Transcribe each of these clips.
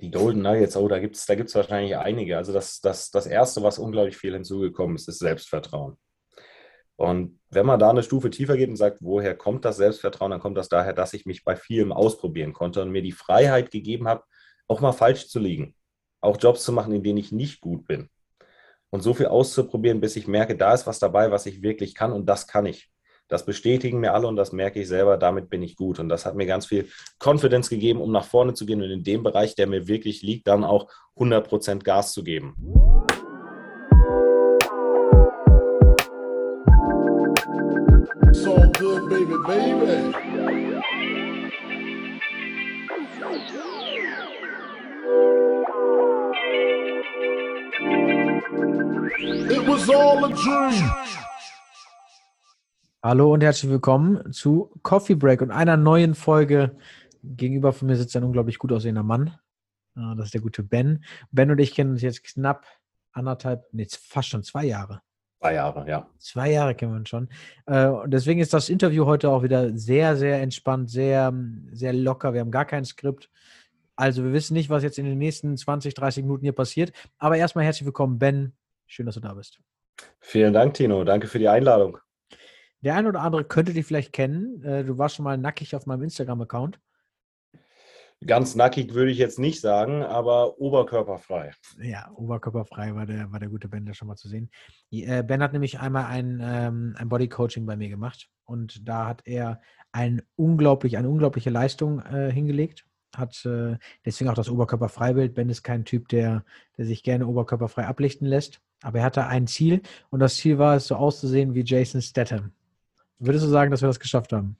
Die Golden Nuggets, oh, da gibt es da gibt's wahrscheinlich einige. Also das, das, das Erste, was unglaublich viel hinzugekommen ist, ist Selbstvertrauen. Und wenn man da eine Stufe tiefer geht und sagt, woher kommt das Selbstvertrauen, dann kommt das daher, dass ich mich bei vielem ausprobieren konnte und mir die Freiheit gegeben habe, auch mal falsch zu liegen. Auch Jobs zu machen, in denen ich nicht gut bin. Und so viel auszuprobieren, bis ich merke, da ist was dabei, was ich wirklich kann und das kann ich. Das bestätigen mir alle und das merke ich selber, damit bin ich gut. Und das hat mir ganz viel Confidence gegeben, um nach vorne zu gehen und in dem Bereich, der mir wirklich liegt, dann auch 100% Gas zu geben. It was all a dream. Hallo und herzlich willkommen zu Coffee Break und einer neuen Folge. Gegenüber von mir sitzt ein unglaublich gut aussehender Mann. Ah, das ist der gute Ben. Ben und ich kennen uns jetzt knapp anderthalb, nee, fast schon zwei Jahre. Zwei Jahre, ja. Zwei Jahre kennen wir uns schon. Äh, und deswegen ist das Interview heute auch wieder sehr, sehr entspannt, sehr, sehr locker. Wir haben gar kein Skript. Also wir wissen nicht, was jetzt in den nächsten 20, 30 Minuten hier passiert. Aber erstmal herzlich willkommen, Ben. Schön, dass du da bist. Vielen Dank, Tino. Danke für die Einladung. Der eine oder andere könnte dich vielleicht kennen. Äh, du warst schon mal nackig auf meinem Instagram-Account. Ganz nackig würde ich jetzt nicht sagen, aber oberkörperfrei. Ja, oberkörperfrei war der, war der gute Ben da schon mal zu sehen. Äh, ben hat nämlich einmal ein, ähm, ein Bodycoaching bei mir gemacht und da hat er ein unglaublich, eine unglaubliche Leistung äh, hingelegt. Hat äh, deswegen auch das Oberkörperfreibild. Ben ist kein Typ, der, der sich gerne oberkörperfrei ablichten lässt. Aber er hatte ein Ziel und das Ziel war es, so auszusehen wie Jason Statham. Würdest du sagen, dass wir das geschafft haben?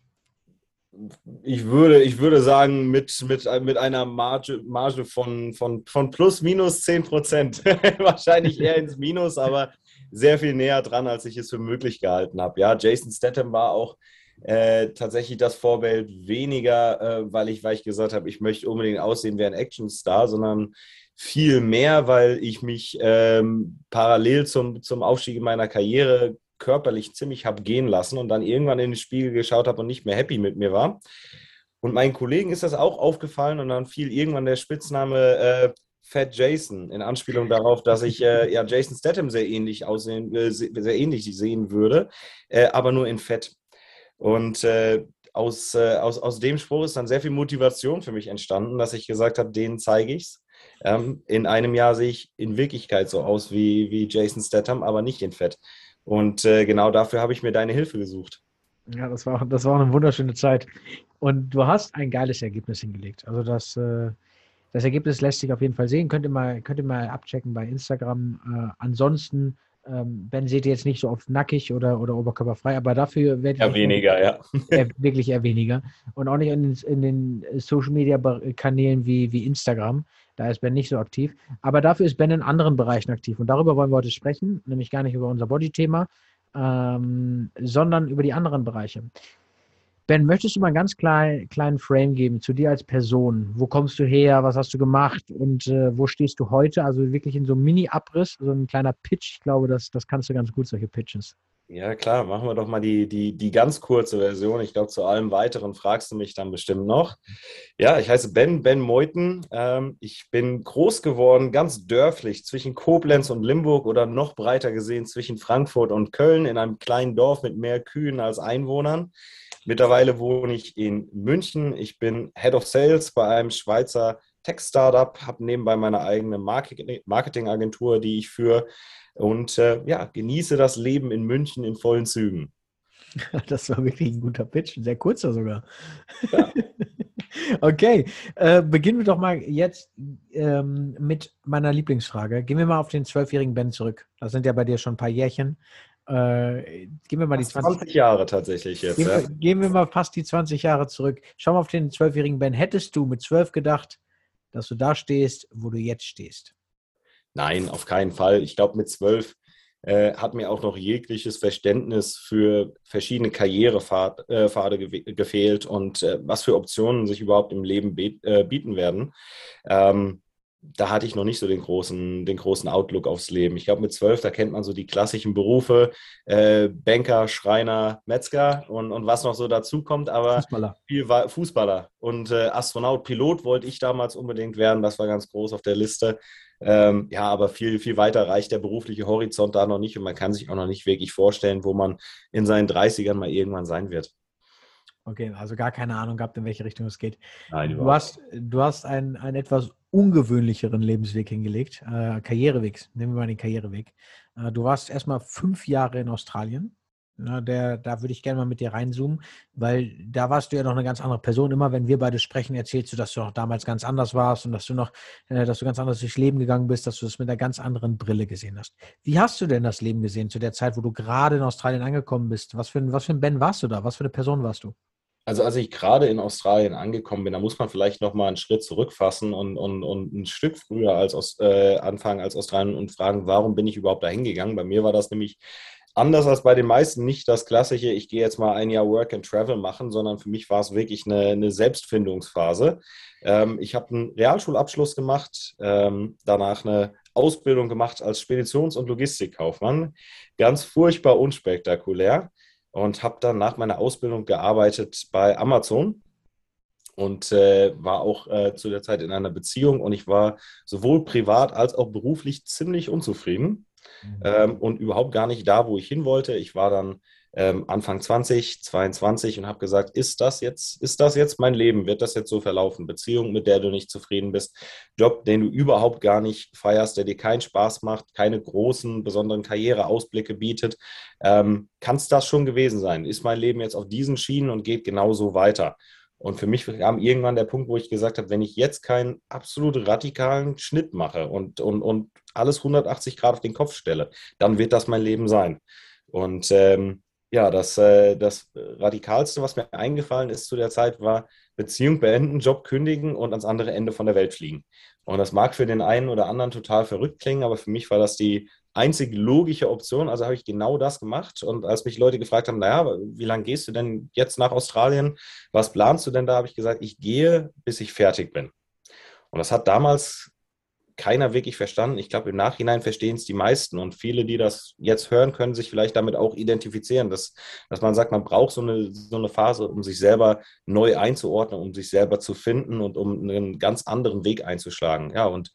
Ich würde, ich würde sagen, mit, mit, mit einer Marge, Marge von, von, von plus minus 10 Prozent. Wahrscheinlich eher ins Minus, aber sehr viel näher dran, als ich es für möglich gehalten habe. Ja, Jason Statham war auch äh, tatsächlich das Vorbild weniger, äh, weil, ich, weil ich gesagt habe, ich möchte unbedingt aussehen wie ein Actionstar, sondern viel mehr, weil ich mich ähm, parallel zum, zum Aufstieg in meiner Karriere körperlich ziemlich habe gehen lassen und dann irgendwann in den Spiegel geschaut habe und nicht mehr happy mit mir war. Und meinen Kollegen ist das auch aufgefallen und dann fiel irgendwann der Spitzname äh, Fat Jason in Anspielung darauf, dass ich äh, ja Jason Statham sehr ähnlich aussehen, äh, sehr ähnlich sehen würde, äh, aber nur in Fett. Und äh, aus, äh, aus, aus dem Spruch ist dann sehr viel Motivation für mich entstanden, dass ich gesagt habe, denen zeige ich es. Ähm, in einem Jahr sehe ich in Wirklichkeit so aus wie, wie Jason Statham, aber nicht in Fett. Und äh, genau dafür habe ich mir deine Hilfe gesucht. Ja, das war, das war eine wunderschöne Zeit. Und du hast ein geiles Ergebnis hingelegt. Also das, äh, das Ergebnis lässt sich auf jeden Fall sehen. Könnt ihr mal, könnt ihr mal abchecken bei Instagram. Äh, ansonsten, ähm, Ben seht ihr jetzt nicht so oft nackig oder, oder oberkörperfrei, aber dafür werdet ihr. Ja, weniger, ja. Eher, wirklich eher weniger. Und auch nicht in den, in den Social Media Kanälen wie, wie Instagram. Da ist Ben nicht so aktiv. Aber dafür ist Ben in anderen Bereichen aktiv. Und darüber wollen wir heute sprechen, nämlich gar nicht über unser Body-Thema, ähm, sondern über die anderen Bereiche. Ben, möchtest du mal einen ganz klein, kleinen Frame geben zu dir als Person? Wo kommst du her? Was hast du gemacht? Und äh, wo stehst du heute? Also wirklich in so einem Mini-Abriss, so ein kleiner Pitch. Ich glaube, das, das kannst du ganz gut, solche Pitches. Ja, klar, machen wir doch mal die, die, die ganz kurze Version. Ich glaube, zu allem Weiteren fragst du mich dann bestimmt noch. Ja, ich heiße Ben, Ben Meuthen. Ähm, ich bin groß geworden, ganz dörflich, zwischen Koblenz und Limburg oder noch breiter gesehen zwischen Frankfurt und Köln in einem kleinen Dorf mit mehr Kühen als Einwohnern. Mittlerweile wohne ich in München. Ich bin Head of Sales bei einem Schweizer Tech-Startup, habe nebenbei meine eigene Marketingagentur, die ich führe und äh, ja, genieße das Leben in München in vollen Zügen. Das war wirklich ein guter Pitch, ein sehr kurzer sogar. Ja. okay, äh, beginnen wir doch mal jetzt ähm, mit meiner Lieblingsfrage. Gehen wir mal auf den zwölfjährigen Ben zurück. Das sind ja bei dir schon ein paar Jährchen. Äh, gehen wir mal die 20, 20 Jahre tatsächlich jetzt. Gehen, ja. wir, gehen, wir, mal fast die 20 Jahre zurück. Schau mal auf den zwölfjährigen Ben. Hättest du mit zwölf gedacht, dass du da stehst, wo du jetzt stehst? Nein, auf keinen Fall. Ich glaube, mit zwölf äh, hat mir auch noch jegliches Verständnis für verschiedene Karrierepfade äh, gefehlt und äh, was für Optionen sich überhaupt im Leben äh, bieten werden. Ähm, da hatte ich noch nicht so den großen, den großen Outlook aufs Leben. Ich glaube, mit zwölf, da kennt man so die klassischen Berufe, äh, Banker, Schreiner, Metzger und, und was noch so dazu kommt, aber Fußballer. Viel war Fußballer und äh, Astronaut, Pilot wollte ich damals unbedingt werden, das war ganz groß auf der Liste. Ähm, ja, aber viel, viel weiter reicht der berufliche Horizont da noch nicht und man kann sich auch noch nicht wirklich vorstellen, wo man in seinen 30ern mal irgendwann sein wird. Okay, also gar keine Ahnung gehabt, in welche Richtung es geht. Nein, du hast, du hast einen, einen etwas ungewöhnlicheren Lebensweg hingelegt, äh, Karriereweg. Nehmen wir mal den Karriereweg. Äh, du warst erstmal fünf Jahre in Australien. Na, der, da würde ich gerne mal mit dir reinzoomen, weil da warst du ja noch eine ganz andere Person. Immer wenn wir beide sprechen, erzählst du, dass du auch damals ganz anders warst und dass du noch, äh, dass du ganz anders durchs Leben gegangen bist, dass du das mit einer ganz anderen Brille gesehen hast. Wie hast du denn das Leben gesehen zu der Zeit, wo du gerade in Australien angekommen bist? Was für, ein, was für ein Ben warst du da? Was für eine Person warst du? Also als ich gerade in Australien angekommen bin, da muss man vielleicht noch mal einen Schritt zurückfassen und, und, und ein Stück früher als aus, äh, anfangen als Australien und fragen, warum bin ich überhaupt da hingegangen? Bei mir war das nämlich anders als bei den meisten nicht das klassische, ich gehe jetzt mal ein Jahr Work and Travel machen, sondern für mich war es wirklich eine, eine Selbstfindungsphase. Ähm, ich habe einen Realschulabschluss gemacht, ähm, danach eine Ausbildung gemacht als Speditions- und Logistikkaufmann. Ganz furchtbar unspektakulär und habe dann nach meiner Ausbildung gearbeitet bei Amazon und äh, war auch äh, zu der Zeit in einer Beziehung und ich war sowohl privat als auch beruflich ziemlich unzufrieden mhm. ähm, und überhaupt gar nicht da, wo ich hin wollte. Ich war dann ähm, Anfang 20, 22 und habe gesagt, ist das jetzt, ist das jetzt mein Leben? Wird das jetzt so verlaufen? Beziehung, mit der du nicht zufrieden bist, Job, den du überhaupt gar nicht feierst, der dir keinen Spaß macht, keine großen, besonderen Karriereausblicke bietet. Ähm, Kann es das schon gewesen sein? Ist mein Leben jetzt auf diesen Schienen und geht genauso weiter? Und für mich kam irgendwann der Punkt, wo ich gesagt habe, wenn ich jetzt keinen absolut radikalen Schnitt mache und, und, und alles 180 Grad auf den Kopf stelle, dann wird das mein Leben sein. Und ähm, ja, das, äh, das Radikalste, was mir eingefallen ist zu der Zeit, war Beziehung beenden, Job kündigen und ans andere Ende von der Welt fliegen. Und das mag für den einen oder anderen total verrückt klingen, aber für mich war das die einzig logische Option. Also habe ich genau das gemacht. Und als mich Leute gefragt haben, naja, wie lange gehst du denn jetzt nach Australien? Was planst du denn da? Habe ich gesagt, ich gehe, bis ich fertig bin. Und das hat damals keiner wirklich verstanden. Ich glaube, im Nachhinein verstehen es die meisten und viele, die das jetzt hören, können sich vielleicht damit auch identifizieren, dass, dass man sagt, man braucht so eine, so eine Phase, um sich selber neu einzuordnen, um sich selber zu finden und um einen ganz anderen Weg einzuschlagen. Ja, und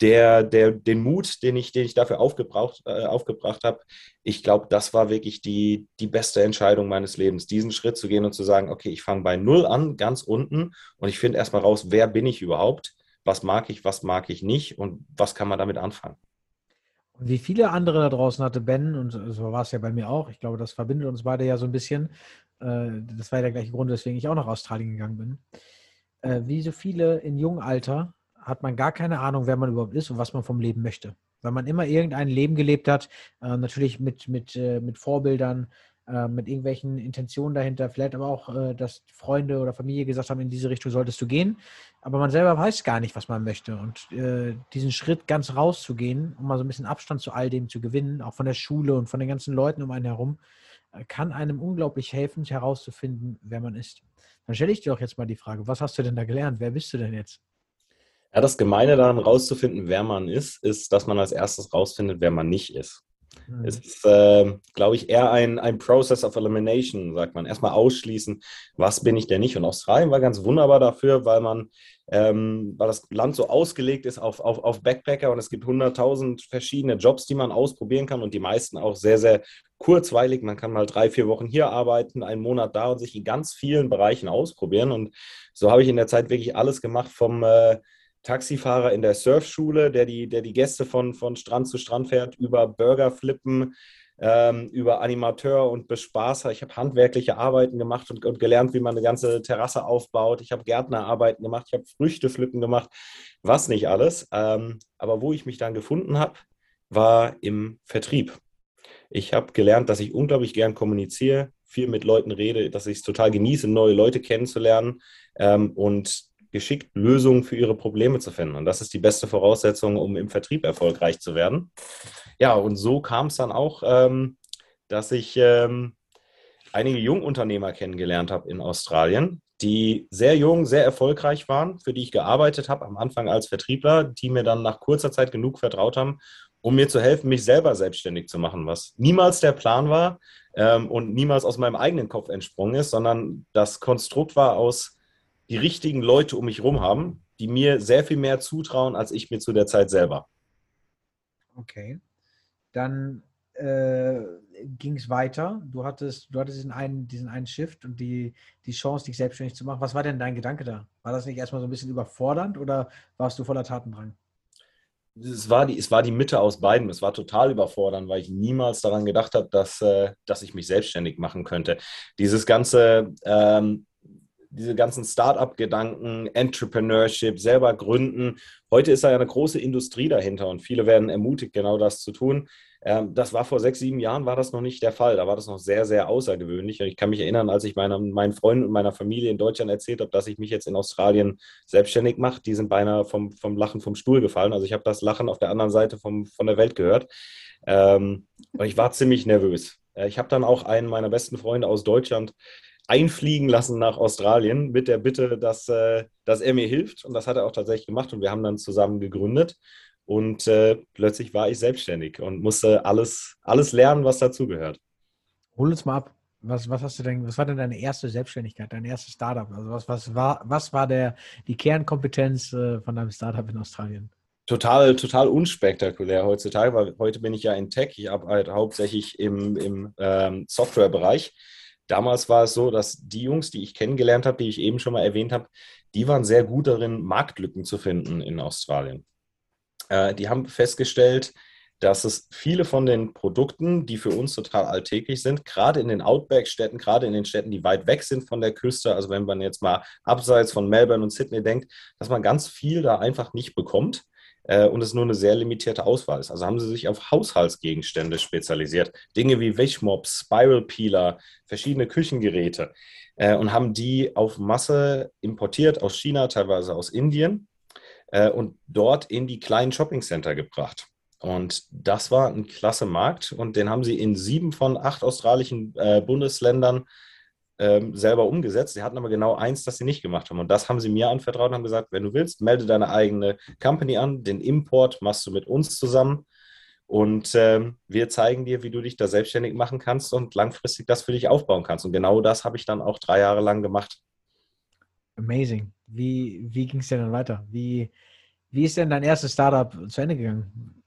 der, der, den Mut, den ich, den ich dafür aufgebraucht, äh, aufgebracht habe, ich glaube, das war wirklich die, die beste Entscheidung meines Lebens, diesen Schritt zu gehen und zu sagen, okay, ich fange bei Null an, ganz unten und ich finde erstmal raus, wer bin ich überhaupt was mag ich, was mag ich nicht und was kann man damit anfangen. Wie viele andere da draußen hatte Ben, und so war es ja bei mir auch, ich glaube, das verbindet uns beide ja so ein bisschen. Äh, das war ja der gleiche Grund, weswegen ich auch nach Australien gegangen bin. Äh, wie so viele in jungem Alter hat man gar keine Ahnung, wer man überhaupt ist und was man vom Leben möchte. Weil man immer irgendein Leben gelebt hat, äh, natürlich mit, mit, mit Vorbildern, äh, mit irgendwelchen Intentionen dahinter, vielleicht aber auch, äh, dass Freunde oder Familie gesagt haben, in diese Richtung solltest du gehen. Aber man selber weiß gar nicht, was man möchte. Und äh, diesen Schritt ganz rauszugehen, um mal so ein bisschen Abstand zu all dem zu gewinnen, auch von der Schule und von den ganzen Leuten um einen herum, kann einem unglaublich helfen, herauszufinden, wer man ist. Dann stelle ich dir auch jetzt mal die Frage, was hast du denn da gelernt? Wer bist du denn jetzt? Ja, das Gemeine daran, rauszufinden, wer man ist, ist, dass man als erstes rausfindet, wer man nicht ist. Mhm. Es ist, äh, glaube ich, eher ein, ein Process of Elimination, sagt man. Erstmal ausschließen, was bin ich denn nicht. Und Australien war ganz wunderbar dafür, weil man, ähm, weil das Land so ausgelegt ist auf, auf, auf Backpacker und es gibt 100.000 verschiedene Jobs, die man ausprobieren kann und die meisten auch sehr, sehr kurzweilig. Man kann mal drei, vier Wochen hier arbeiten, einen Monat da und sich in ganz vielen Bereichen ausprobieren. Und so habe ich in der Zeit wirklich alles gemacht vom äh, Taxifahrer in der Surfschule, der die, der die Gäste von, von Strand zu Strand fährt, über Burgerflippen, ähm, über Animateur und Bespaßer. Ich habe handwerkliche Arbeiten gemacht und, und, gelernt, wie man eine ganze Terrasse aufbaut. Ich habe Gärtnerarbeiten gemacht, ich habe Früchteflippen gemacht, was nicht alles. Ähm, aber wo ich mich dann gefunden habe, war im Vertrieb. Ich habe gelernt, dass ich unglaublich gern kommuniziere, viel mit Leuten rede, dass ich es total genieße, neue Leute kennenzulernen ähm, und geschickt Lösungen für ihre Probleme zu finden. Und das ist die beste Voraussetzung, um im Vertrieb erfolgreich zu werden. Ja, und so kam es dann auch, ähm, dass ich ähm, einige Jungunternehmer kennengelernt habe in Australien, die sehr jung, sehr erfolgreich waren, für die ich gearbeitet habe, am Anfang als Vertriebler, die mir dann nach kurzer Zeit genug vertraut haben, um mir zu helfen, mich selber selbstständig zu machen, was niemals der Plan war ähm, und niemals aus meinem eigenen Kopf entsprungen ist, sondern das Konstrukt war aus die richtigen Leute um mich herum haben, die mir sehr viel mehr zutrauen, als ich mir zu der Zeit selber. Okay. Dann äh, ging es weiter. Du hattest, du hattest diesen einen, diesen einen Shift und die, die Chance, dich selbstständig zu machen. Was war denn dein Gedanke da? War das nicht erstmal so ein bisschen überfordernd oder warst du voller Tatendrang? Es war, die, es war die Mitte aus beiden. Es war total überfordernd, weil ich niemals daran gedacht habe, dass, äh, dass ich mich selbstständig machen könnte. Dieses ganze, ähm, diese ganzen Start-up-Gedanken, Entrepreneurship, selber gründen. Heute ist da ja eine große Industrie dahinter und viele werden ermutigt, genau das zu tun. Ähm, das war vor sechs, sieben Jahren war das noch nicht der Fall. Da war das noch sehr, sehr außergewöhnlich. Und ich kann mich erinnern, als ich meiner, meinen Freunden und meiner Familie in Deutschland erzählt habe, dass ich mich jetzt in Australien selbstständig mache, die sind beinahe vom, vom Lachen vom Stuhl gefallen. Also ich habe das Lachen auf der anderen Seite vom, von der Welt gehört. Ähm, und ich war ziemlich nervös. Äh, ich habe dann auch einen meiner besten Freunde aus Deutschland einfliegen lassen nach Australien mit der Bitte, dass, äh, dass er mir hilft. Und das hat er auch tatsächlich gemacht und wir haben dann zusammen gegründet. Und äh, plötzlich war ich selbstständig und musste alles, alles lernen, was dazugehört. Hol uns mal ab. Was, was hast du denn, was war denn deine erste Selbstständigkeit, dein erstes Startup? Also was, was war, was war der, die Kernkompetenz äh, von deinem Startup in Australien? Total, total unspektakulär heutzutage, weil heute bin ich ja in Tech. Ich arbeite hauptsächlich im, im ähm, Softwarebereich. Damals war es so, dass die Jungs, die ich kennengelernt habe, die ich eben schon mal erwähnt habe, die waren sehr gut darin, Marktlücken zu finden in Australien. Äh, die haben festgestellt, dass es viele von den Produkten, die für uns total alltäglich sind, gerade in den Outback-Städten, gerade in den Städten, die weit weg sind von der Küste, also wenn man jetzt mal abseits von Melbourne und Sydney denkt, dass man ganz viel da einfach nicht bekommt äh, und es nur eine sehr limitierte Auswahl ist. Also haben sie sich auf Haushaltsgegenstände spezialisiert. Dinge wie Wischmops, Spiral Peeler, verschiedene Küchengeräte äh, und haben die auf Masse importiert aus China, teilweise aus Indien äh, und dort in die kleinen Shoppingcenter gebracht. Und das war ein klasse Markt und den haben sie in sieben von acht australischen äh, Bundesländern ähm, selber umgesetzt. Sie hatten aber genau eins, das sie nicht gemacht haben. Und das haben sie mir anvertraut und haben gesagt, wenn du willst, melde deine eigene Company an. Den Import machst du mit uns zusammen. Und ähm, wir zeigen dir, wie du dich da selbstständig machen kannst und langfristig das für dich aufbauen kannst. Und genau das habe ich dann auch drei Jahre lang gemacht. Amazing. Wie, wie ging es denn dann weiter? Wie, wie ist denn dein erstes Startup zu Ende gegangen?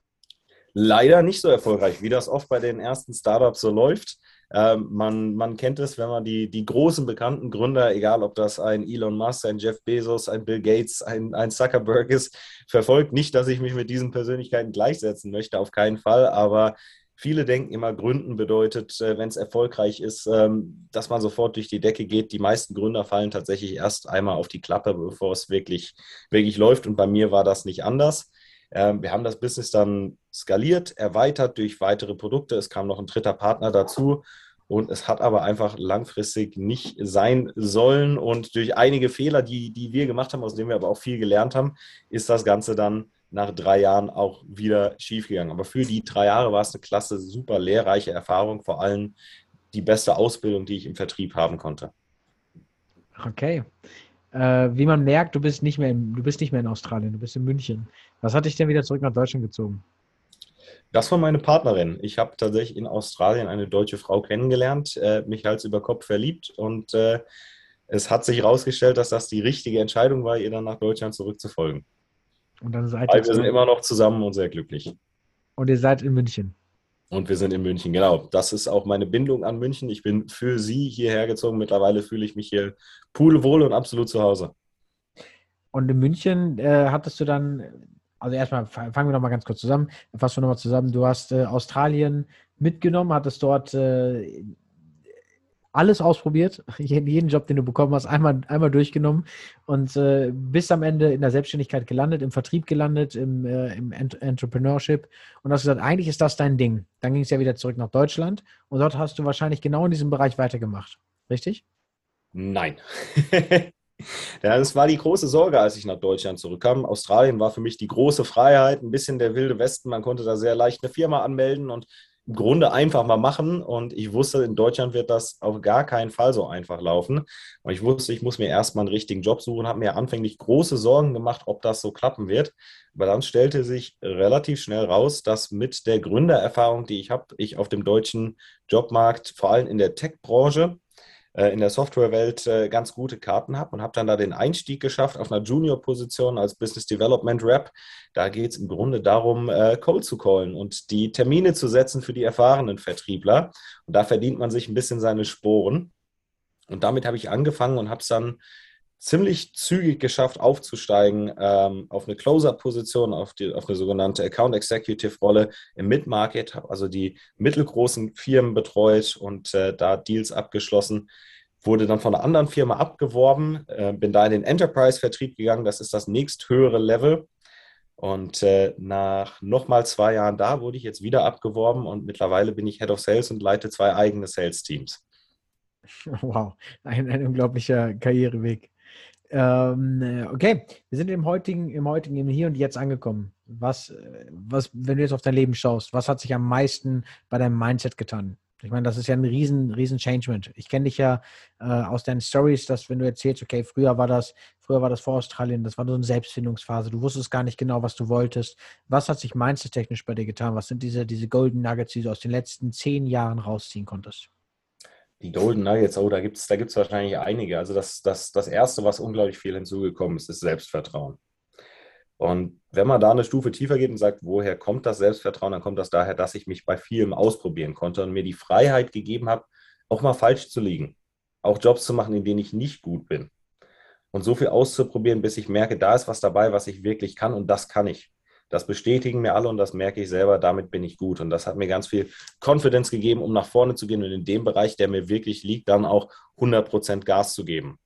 Leider nicht so erfolgreich, wie das oft bei den ersten Startups so läuft. Ähm, man, man kennt es, wenn man die, die großen bekannten Gründer, egal ob das ein Elon Musk, ein Jeff Bezos, ein Bill Gates, ein, ein Zuckerberg ist, verfolgt. Nicht, dass ich mich mit diesen Persönlichkeiten gleichsetzen möchte, auf keinen Fall, aber Viele denken immer, Gründen bedeutet, äh, wenn es erfolgreich ist, ähm, dass man sofort durch die Decke geht. Die meisten Gründer fallen tatsächlich erst einmal auf die Klappe, bevor es wirklich, wirklich läuft. Und bei mir war das nicht anders. Ähm, wir haben das Business dann skaliert, erweitert durch weitere Produkte. Es kam noch ein dritter Partner dazu. Und es hat aber einfach langfristig nicht sein sollen. Und durch einige Fehler, die, die wir gemacht haben, aus denen wir aber auch viel gelernt haben, ist das Ganze dann nach drei Jahren auch wieder schiefgegangen. Aber für die drei Jahre war es eine klasse, super lehrreiche Erfahrung, vor allem die beste Ausbildung, die ich im Vertrieb haben konnte. Okay. Äh, wie man merkt, du bist, nicht mehr in, du bist nicht mehr in Australien, du bist in München. Was hat dich denn wieder zurück nach Deutschland gezogen? Das war meine Partnerin. Ich habe tatsächlich in Australien eine deutsche Frau kennengelernt, äh, mich Hals über Kopf verliebt und äh, es hat sich herausgestellt, dass das die richtige Entscheidung war, ihr dann nach Deutschland zurückzufolgen. Und dann seid ihr. Wir sind immer noch zusammen und sehr glücklich. Und ihr seid in München. Und wir sind in München, genau. Das ist auch meine Bindung an München. Ich bin für Sie hierher gezogen. Mittlerweile fühle ich mich hier pudelwohl und absolut zu Hause. Und in München äh, hattest du dann, also erstmal fangen wir nochmal ganz kurz zusammen, fassen wir nochmal zusammen. Du hast äh, Australien mitgenommen, hattest dort äh, alles ausprobiert, jeden Job, den du bekommen hast, einmal, einmal durchgenommen und äh, bis am Ende in der Selbstständigkeit gelandet, im Vertrieb gelandet, im, äh, im Ent Entrepreneurship und hast gesagt, eigentlich ist das dein Ding. Dann ging es ja wieder zurück nach Deutschland und dort hast du wahrscheinlich genau in diesem Bereich weitergemacht. Richtig? Nein. Das war die große Sorge, als ich nach Deutschland zurückkam. Australien war für mich die große Freiheit, ein bisschen der wilde Westen. Man konnte da sehr leicht eine Firma anmelden und Grunde einfach mal machen. Und ich wusste, in Deutschland wird das auf gar keinen Fall so einfach laufen. Und ich wusste, ich muss mir erstmal einen richtigen Job suchen, habe mir anfänglich große Sorgen gemacht, ob das so klappen wird. Aber dann stellte sich relativ schnell raus, dass mit der Gründererfahrung, die ich habe, ich auf dem deutschen Jobmarkt, vor allem in der Tech-Branche, in der Softwarewelt äh, ganz gute Karten habe und habe dann da den Einstieg geschafft auf einer Junior-Position als Business Development Rep. Da geht es im Grunde darum, äh, Call zu callen und die Termine zu setzen für die erfahrenen Vertriebler. Und da verdient man sich ein bisschen seine Sporen. Und damit habe ich angefangen und habe es dann ziemlich zügig geschafft, aufzusteigen ähm, auf eine Closer-Position, auf, auf eine sogenannte Account Executive-Rolle im Mid-Market, habe also die mittelgroßen Firmen betreut und äh, da Deals abgeschlossen. Wurde dann von einer anderen Firma abgeworben, äh, bin da in den Enterprise-Vertrieb gegangen, das ist das nächsthöhere Level. Und äh, nach nochmal zwei Jahren da wurde ich jetzt wieder abgeworben und mittlerweile bin ich Head of Sales und leite zwei eigene Sales-Teams. Wow, ein, ein unglaublicher Karriereweg. Ähm, okay, wir sind im heutigen, im heutigen, im Hier und Jetzt angekommen. Was, was, wenn du jetzt auf dein Leben schaust, was hat sich am meisten bei deinem Mindset getan? Ich meine, das ist ja ein riesen, riesen Changement. Ich kenne dich ja äh, aus deinen Stories, dass wenn du erzählst, okay, früher war das, früher war das vor Australien, das war so eine Selbstfindungsphase, du wusstest gar nicht genau, was du wolltest. Was hat sich mindset-technisch bei dir getan? Was sind diese, diese Golden Nuggets, die du aus den letzten zehn Jahren rausziehen konntest? Die Golden Nuggets, oh, da gibt es da gibt's wahrscheinlich einige. Also das, das, das Erste, was unglaublich viel hinzugekommen ist, ist Selbstvertrauen. Und wenn man da eine Stufe tiefer geht und sagt, woher kommt das Selbstvertrauen, dann kommt das daher, dass ich mich bei vielem ausprobieren konnte und mir die Freiheit gegeben habe, auch mal falsch zu liegen. Auch Jobs zu machen, in denen ich nicht gut bin. Und so viel auszuprobieren, bis ich merke, da ist was dabei, was ich wirklich kann und das kann ich. Das bestätigen mir alle und das merke ich selber, damit bin ich gut. Und das hat mir ganz viel Confidence gegeben, um nach vorne zu gehen und in dem Bereich, der mir wirklich liegt, dann auch 100% Gas zu geben.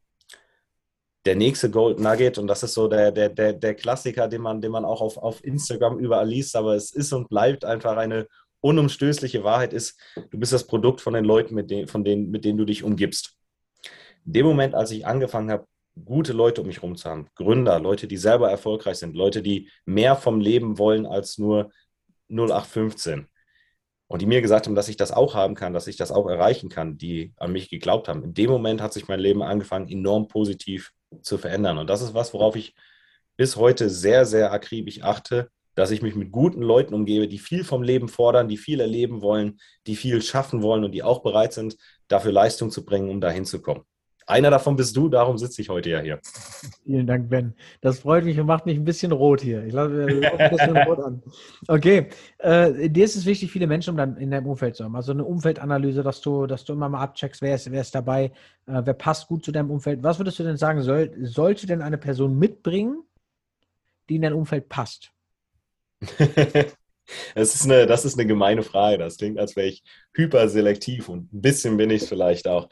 Der nächste Gold Nugget, und das ist so der, der, der, der Klassiker, den man, den man auch auf, auf Instagram überall liest, aber es ist und bleibt einfach eine unumstößliche Wahrheit, ist, du bist das Produkt von den Leuten, mit denen, von denen, mit denen du dich umgibst. In dem Moment, als ich angefangen habe, gute Leute um mich herum zu haben. Gründer, Leute, die selber erfolgreich sind, Leute, die mehr vom Leben wollen als nur 0815. Und die mir gesagt haben, dass ich das auch haben kann, dass ich das auch erreichen kann, die an mich geglaubt haben. In dem Moment hat sich mein Leben angefangen, enorm positiv zu verändern. Und das ist was, worauf ich bis heute sehr, sehr akribisch achte, dass ich mich mit guten Leuten umgebe, die viel vom Leben fordern, die viel erleben wollen, die viel schaffen wollen und die auch bereit sind, dafür Leistung zu bringen, um dahin zu kommen. Einer davon bist du, darum sitze ich heute ja hier. Vielen Dank, Ben. Das freut mich und macht mich ein bisschen rot hier. Ich glaube, ein bisschen rot an. Okay. Äh, dir ist es wichtig, viele Menschen in deinem Umfeld zu haben. Also eine Umfeldanalyse, dass du, dass du immer mal abcheckst, wer ist, wer ist dabei, äh, wer passt gut zu deinem Umfeld. Was würdest du denn sagen, soll, sollte denn eine Person mitbringen, die in dein Umfeld passt? Das ist, eine, das ist eine gemeine Frage. Das klingt, als wäre ich hyperselektiv und ein bisschen bin ich es vielleicht auch.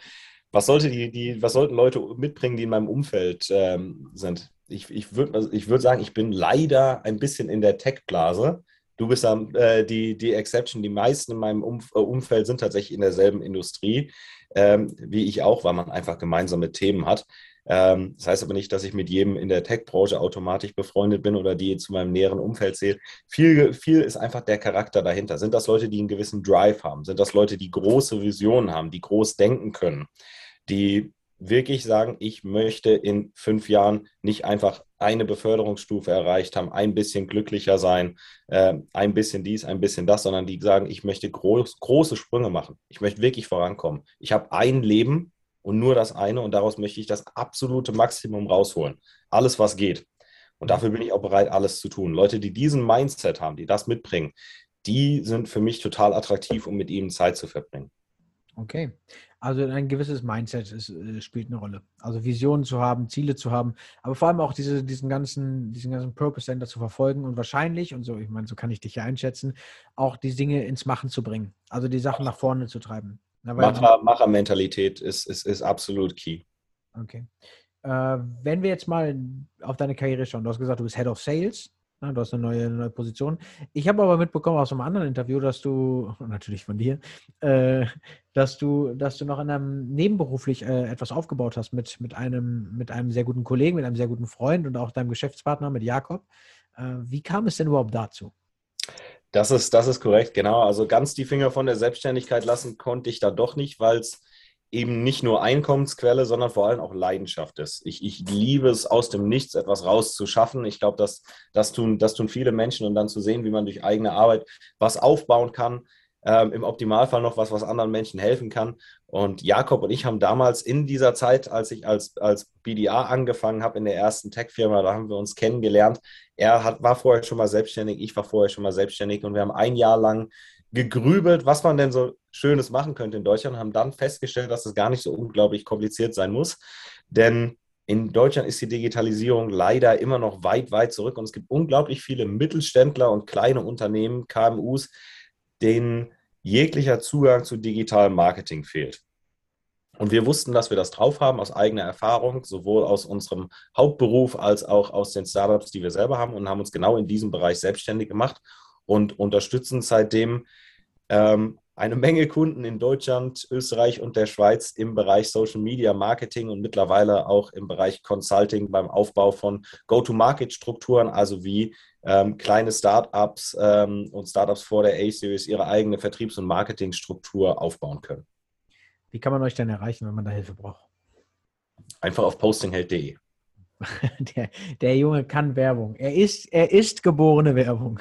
Was, sollte die, die, was sollten Leute mitbringen, die in meinem Umfeld ähm, sind? Ich, ich würde ich würd sagen, ich bin leider ein bisschen in der Tech-Blase. Du bist dann äh, die, die Exception. Die meisten in meinem Umf äh, Umfeld sind tatsächlich in derselben Industrie, ähm, wie ich auch, weil man einfach gemeinsame Themen hat. Ähm, das heißt aber nicht, dass ich mit jedem in der Tech-Branche automatisch befreundet bin oder die zu meinem näheren Umfeld zählt. Viel, viel ist einfach der Charakter dahinter. Sind das Leute, die einen gewissen Drive haben? Sind das Leute, die große Visionen haben, die groß denken können? Die wirklich sagen, ich möchte in fünf Jahren nicht einfach eine Beförderungsstufe erreicht haben, ein bisschen glücklicher sein, äh, ein bisschen dies, ein bisschen das, sondern die sagen, ich möchte groß, große Sprünge machen. Ich möchte wirklich vorankommen. Ich habe ein Leben und nur das eine und daraus möchte ich das absolute Maximum rausholen. Alles, was geht. Und dafür bin ich auch bereit, alles zu tun. Leute, die diesen Mindset haben, die das mitbringen, die sind für mich total attraktiv, um mit ihnen Zeit zu verbringen. Okay. Also ein gewisses Mindset ist, äh, spielt eine Rolle. Also Visionen zu haben, Ziele zu haben, aber vor allem auch diese, diesen ganzen, diesen ganzen Purpose Center zu verfolgen und wahrscheinlich, und so, ich meine, so kann ich dich ja einschätzen, auch die Dinge ins Machen zu bringen. Also die Sachen nach vorne zu treiben. Macher, Machermentalität ist, ist, ist absolut key. Okay. Äh, wenn wir jetzt mal auf deine Karriere schauen, du hast gesagt, du bist Head of Sales. Ja, du hast eine neue, neue Position. Ich habe aber mitbekommen aus einem anderen Interview, dass du, natürlich von dir, äh, dass du, dass du noch in einem nebenberuflich äh, etwas aufgebaut hast mit, mit, einem, mit einem sehr guten Kollegen, mit einem sehr guten Freund und auch deinem Geschäftspartner, mit Jakob. Äh, wie kam es denn überhaupt dazu? Das ist, das ist korrekt, genau. Also ganz die Finger von der Selbstständigkeit lassen konnte ich da doch nicht, weil es eben nicht nur Einkommensquelle, sondern vor allem auch Leidenschaft ist. Ich, ich liebe es, aus dem Nichts etwas rauszuschaffen. Ich glaube, das, das, tun, das tun viele Menschen und dann zu sehen, wie man durch eigene Arbeit was aufbauen kann, ähm, im Optimalfall noch was, was anderen Menschen helfen kann. Und Jakob und ich haben damals in dieser Zeit, als ich als, als BDA angefangen habe in der ersten Tech-Firma, da haben wir uns kennengelernt. Er hat, war vorher schon mal selbstständig, ich war vorher schon mal selbstständig und wir haben ein Jahr lang gegrübelt, was man denn so Schönes machen könnte in Deutschland, haben dann festgestellt, dass es gar nicht so unglaublich kompliziert sein muss. Denn in Deutschland ist die Digitalisierung leider immer noch weit, weit zurück und es gibt unglaublich viele Mittelständler und kleine Unternehmen, KMUs, denen jeglicher Zugang zu digitalem Marketing fehlt. Und wir wussten, dass wir das drauf haben aus eigener Erfahrung, sowohl aus unserem Hauptberuf als auch aus den Startups, die wir selber haben und haben uns genau in diesem Bereich selbstständig gemacht und unterstützen seitdem ähm, eine Menge Kunden in Deutschland, Österreich und der Schweiz im Bereich Social Media Marketing und mittlerweile auch im Bereich Consulting beim Aufbau von Go-to-Market-Strukturen, also wie ähm, kleine Startups ähm, und Startups vor der A-Series ihre eigene Vertriebs- und Marketingstruktur aufbauen können. Wie kann man euch denn erreichen, wenn man da Hilfe braucht? Einfach auf postingheld.de. Der, der, Junge kann Werbung. Er ist, er ist geborene Werbung.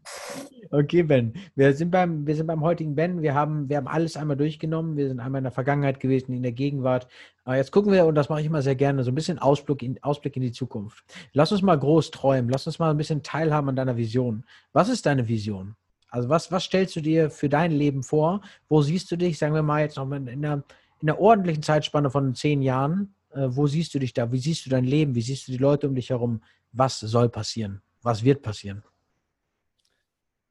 okay, Ben. Wir sind, beim, wir sind beim heutigen Ben. Wir haben, wir haben alles einmal durchgenommen. Wir sind einmal in der Vergangenheit gewesen, in der Gegenwart. Aber jetzt gucken wir, und das mache ich immer sehr gerne, so ein bisschen Ausblick in, Ausblick in die Zukunft. Lass uns mal groß träumen. Lass uns mal ein bisschen teilhaben an deiner Vision. Was ist deine Vision? Also was, was stellst du dir für dein Leben vor? Wo siehst du dich, sagen wir mal jetzt noch in einer, in einer ordentlichen Zeitspanne von zehn Jahren? Äh, wo siehst du dich da? Wie siehst du dein Leben? Wie siehst du die Leute um dich herum? Was soll passieren? Was wird passieren?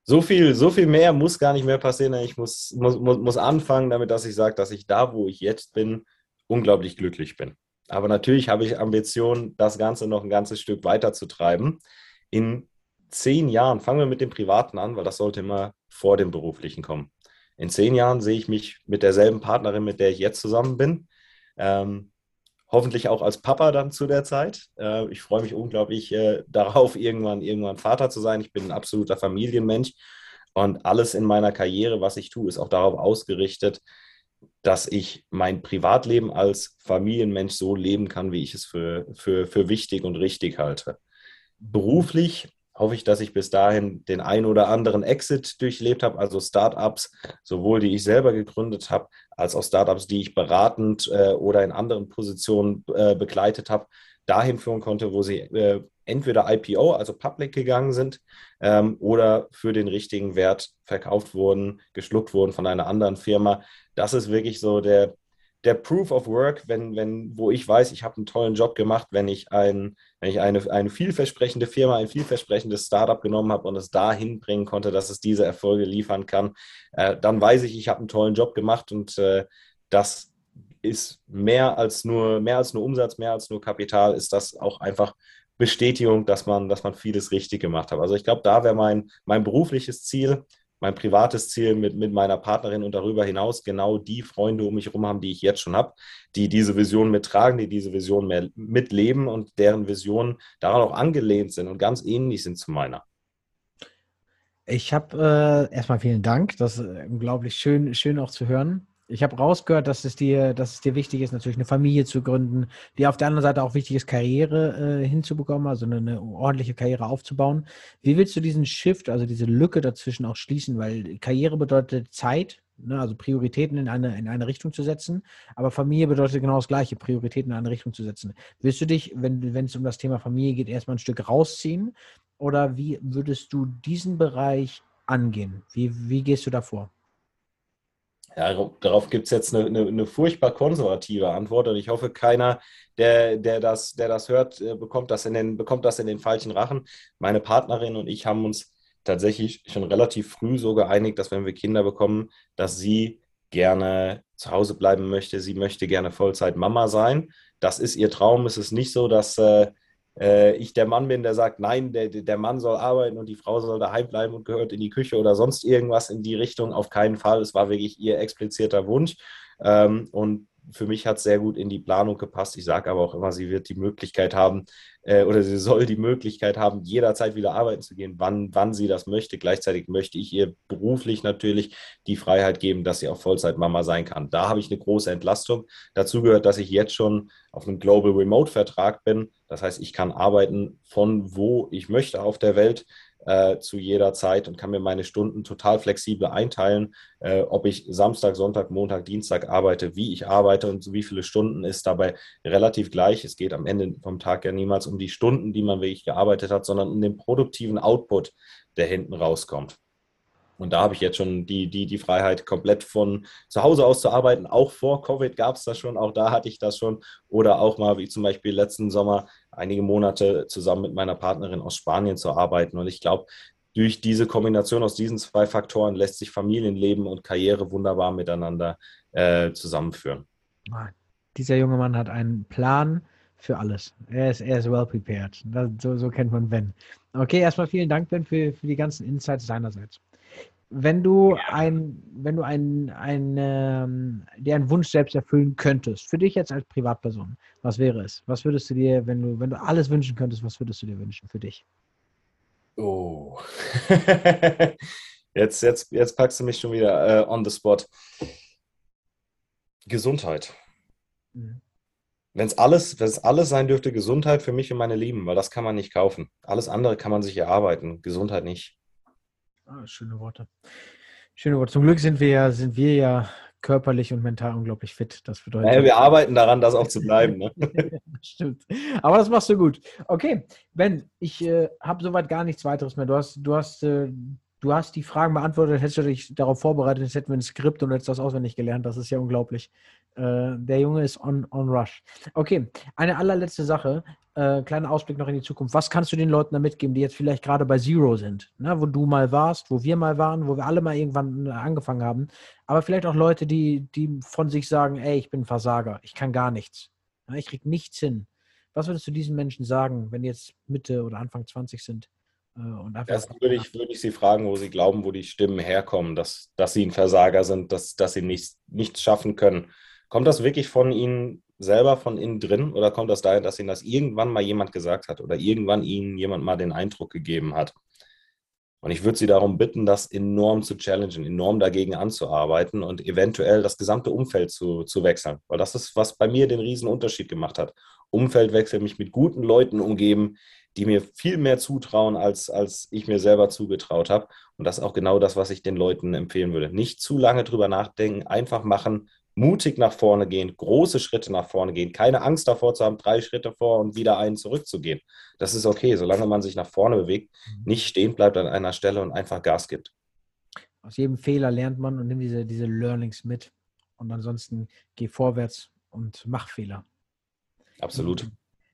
So viel, so viel mehr muss gar nicht mehr passieren. Ich muss, muss, muss anfangen damit, dass ich sage, dass ich da, wo ich jetzt bin, unglaublich glücklich bin. Aber natürlich habe ich Ambitionen, das Ganze noch ein ganzes Stück weiter zu treiben. In zehn Jahren, fangen wir mit dem Privaten an, weil das sollte immer vor dem Beruflichen kommen. In zehn Jahren sehe ich mich mit derselben Partnerin, mit der ich jetzt zusammen bin. Ähm, hoffentlich auch als Papa dann zu der Zeit. Äh, ich freue mich unglaublich äh, darauf, irgendwann, irgendwann Vater zu sein. Ich bin ein absoluter Familienmensch und alles in meiner Karriere, was ich tue, ist auch darauf ausgerichtet, dass ich mein Privatleben als Familienmensch so leben kann, wie ich es für, für, für wichtig und richtig halte. Beruflich hoffe ich, dass ich bis dahin den ein oder anderen Exit durchlebt habe, also Startups, sowohl die ich selber gegründet habe, als auch Startups, die ich beratend äh, oder in anderen Positionen äh, begleitet habe, dahin führen konnte, wo sie äh, entweder IPO, also public gegangen sind, ähm, oder für den richtigen Wert verkauft wurden, geschluckt wurden von einer anderen Firma. Das ist wirklich so der, der Proof of Work, wenn, wenn, wo ich weiß, ich habe einen tollen Job gemacht, wenn ich, ein, wenn ich eine, eine vielversprechende Firma, ein vielversprechendes Startup genommen habe und es dahin bringen konnte, dass es diese Erfolge liefern kann, äh, dann weiß ich, ich habe einen tollen Job gemacht und äh, das ist mehr als nur, mehr als nur Umsatz, mehr als nur Kapital, ist das auch einfach Bestätigung, dass man, dass man vieles richtig gemacht hat. Also ich glaube, da wäre mein, mein berufliches Ziel, mein privates Ziel mit, mit meiner Partnerin und darüber hinaus genau die Freunde um mich herum haben, die ich jetzt schon habe, die diese Vision mittragen, die diese Vision mitleben und deren Visionen daran auch angelehnt sind und ganz ähnlich sind zu meiner. Ich habe äh, erstmal vielen Dank. Das ist unglaublich schön, schön auch zu hören ich habe rausgehört, dass es dir, dass es dir wichtig ist, natürlich eine Familie zu gründen, die auf der anderen Seite auch wichtig ist, Karriere äh, hinzubekommen, also eine, ordentliche Karriere aufzubauen. Wie willst du diesen Shift, also diese Lücke dazwischen auch schließen? Weil Karriere bedeutet Zeit, ne, also Prioritäten in eine, in eine Richtung zu setzen, aber Familie bedeutet genau das Gleiche, Prioritäten in eine Richtung zu setzen. Willst du dich, wenn, wenn es um das Thema Familie geht, erstmal ein Stück rausziehen? Oder wie würdest du diesen Bereich angehen? Wie, wie gehst du da vor? Ja, darauf gibt es jetzt eine, eine, eine, furchtbar konservative Antwort und ich hoffe, keiner, der, der, das, der das hört, äh, bekommt das, in den, bekommt das in den falschen Rachen. Meine Partnerin und ich haben uns tatsächlich schon relativ früh so geeinigt, dass wenn wir Kinder bekommen, dass sie gerne zu Hause bleiben möchte. Sie möchte gerne Vollzeit Mama sein. Das ist ihr Traum. Es ist nicht so, dass äh, äh, ich der Mann bin, der sagt, nein, der, der Mann soll arbeiten und die Frau soll daheim bleiben und gehört in die Küche oder sonst irgendwas in die Richtung. Auf keinen Fall. Es war wirklich ihr expliziter Wunsch. Ähm, und für mich hat es sehr gut in die Planung gepasst. Ich sage aber auch immer, sie wird die Möglichkeit haben äh, oder sie soll die Möglichkeit haben, jederzeit wieder arbeiten zu gehen, wann, wann sie das möchte. Gleichzeitig möchte ich ihr beruflich natürlich die Freiheit geben, dass sie auch Vollzeitmama sein kann. Da habe ich eine große Entlastung. Dazu gehört, dass ich jetzt schon auf einem Global Remote Vertrag bin. Das heißt, ich kann arbeiten von wo ich möchte auf der Welt äh, zu jeder Zeit und kann mir meine Stunden total flexibel einteilen. Äh, ob ich Samstag, Sonntag, Montag, Dienstag arbeite, wie ich arbeite und wie viele Stunden ist dabei relativ gleich. Es geht am Ende vom Tag ja niemals um die Stunden, die man wirklich gearbeitet hat, sondern um den produktiven Output, der hinten rauskommt. Und da habe ich jetzt schon die, die, die Freiheit, komplett von zu Hause aus zu arbeiten. Auch vor Covid gab es das schon, auch da hatte ich das schon. Oder auch mal, wie zum Beispiel letzten Sommer, einige Monate zusammen mit meiner Partnerin aus Spanien zu arbeiten. Und ich glaube, durch diese Kombination aus diesen zwei Faktoren lässt sich Familienleben und Karriere wunderbar miteinander äh, zusammenführen. Dieser junge Mann hat einen Plan für alles. Er ist, er ist well prepared. Das, so, so kennt man Ben. Okay, erstmal vielen Dank, Ben, für, für die ganzen Insights seinerseits wenn du ein, wenn du ein, ein, ähm, dir einen Wunsch selbst erfüllen könntest, für dich jetzt als Privatperson, was wäre es? Was würdest du dir, wenn du, wenn du alles wünschen könntest, was würdest du dir wünschen für dich? Oh. jetzt, jetzt, jetzt packst du mich schon wieder äh, on the spot. Gesundheit. Mhm. Wenn es alles, wenn es alles sein dürfte, Gesundheit für mich und meine Lieben, weil das kann man nicht kaufen. Alles andere kann man sich erarbeiten, Gesundheit nicht. Ah, schöne Worte. Schöne Worte. Zum Glück sind wir ja, sind wir ja körperlich und mental unglaublich fit. Das bedeutet. Naja, wir arbeiten daran, das auch zu bleiben. Ne? Stimmt. Aber das machst du gut. Okay, Ben, ich äh, habe soweit gar nichts weiteres mehr. Du hast, du hast, äh, du hast die Fragen beantwortet, hättest du dich darauf vorbereitet, jetzt hätten wir ein Skript und hättest das auswendig gelernt. Das ist ja unglaublich. Äh, der Junge ist on, on rush. Okay, eine allerletzte Sache äh, kleiner Ausblick noch in die Zukunft. Was kannst du den Leuten da mitgeben, die jetzt vielleicht gerade bei Zero sind, ne? wo du mal warst, wo wir mal waren, wo wir alle mal irgendwann äh, angefangen haben, aber vielleicht auch Leute, die, die von sich sagen, ey, ich bin ein Versager, ich kann gar nichts, ich krieg nichts hin. Was würdest du diesen Menschen sagen, wenn die jetzt Mitte oder Anfang 20 sind? Äh, Erst würde ich, würde ich sie fragen, wo sie glauben, wo die Stimmen herkommen, dass, dass sie ein Versager sind, dass, dass sie nichts, nichts schaffen können. Kommt das wirklich von ihnen selber von innen drin oder kommt das daher, dass ihnen das irgendwann mal jemand gesagt hat oder irgendwann ihnen jemand mal den Eindruck gegeben hat? Und ich würde Sie darum bitten, das enorm zu challengen, enorm dagegen anzuarbeiten und eventuell das gesamte Umfeld zu, zu wechseln. Weil das ist, was bei mir den riesen Unterschied gemacht hat. Umfeldwechsel, mich mit guten Leuten umgeben, die mir viel mehr zutrauen, als, als ich mir selber zugetraut habe. Und das ist auch genau das, was ich den Leuten empfehlen würde. Nicht zu lange drüber nachdenken, einfach machen, mutig nach vorne gehen, große Schritte nach vorne gehen, keine Angst davor zu haben, drei Schritte vor und wieder einen zurückzugehen. Das ist okay, solange man sich nach vorne bewegt, mhm. nicht stehen bleibt an einer Stelle und einfach Gas gibt. Aus jedem Fehler lernt man und nimmt diese, diese Learnings mit. Und ansonsten geh vorwärts und mach Fehler. Absolut.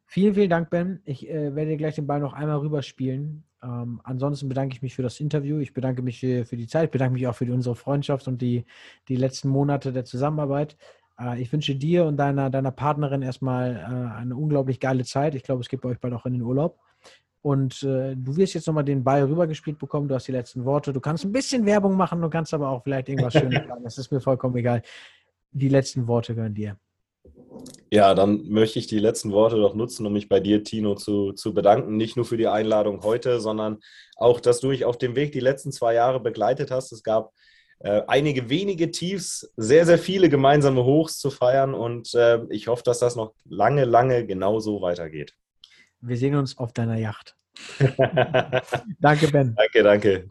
Vielen, vielen Dank, Ben. Ich äh, werde dir gleich den Ball noch einmal rüberspielen. Ähm, ansonsten bedanke ich mich für das Interview. Ich bedanke mich für, für die Zeit. Ich bedanke mich auch für die, unsere Freundschaft und die, die letzten Monate der Zusammenarbeit. Äh, ich wünsche dir und deiner, deiner Partnerin erstmal äh, eine unglaublich geile Zeit. Ich glaube, es geht bei euch bald auch in den Urlaub. Und äh, du wirst jetzt nochmal den Ball rübergespielt bekommen. Du hast die letzten Worte. Du kannst ein bisschen Werbung machen. Du kannst aber auch vielleicht irgendwas Schönes sagen. Das ist mir vollkommen egal. Die letzten Worte gehören dir. Ja, dann möchte ich die letzten Worte doch nutzen, um mich bei dir, Tino, zu, zu bedanken. Nicht nur für die Einladung heute, sondern auch, dass du mich auf dem Weg die letzten zwei Jahre begleitet hast. Es gab äh, einige wenige Tiefs, sehr, sehr viele gemeinsame Hochs zu feiern und äh, ich hoffe, dass das noch lange, lange genauso weitergeht. Wir sehen uns auf deiner Yacht. danke, Ben. Danke, danke.